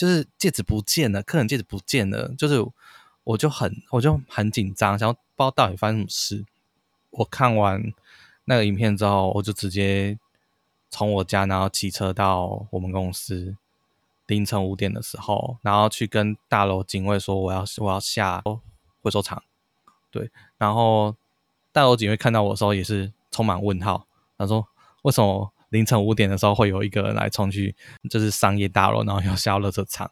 就是戒指不见了，客人戒指不见了，就是我就很我就很紧张，想要不知道到底发生什么事。我看完那个影片之后，我就直接从我家，然后骑车到我们公司，凌晨五点的时候，然后去跟大楼警卫说我要我要下回收场。对，然后大楼警卫看到我的时候也是充满问号，他说为什么？凌晨五点的时候，会有一个人来冲去，就是商业大楼，然后要下垃圾场。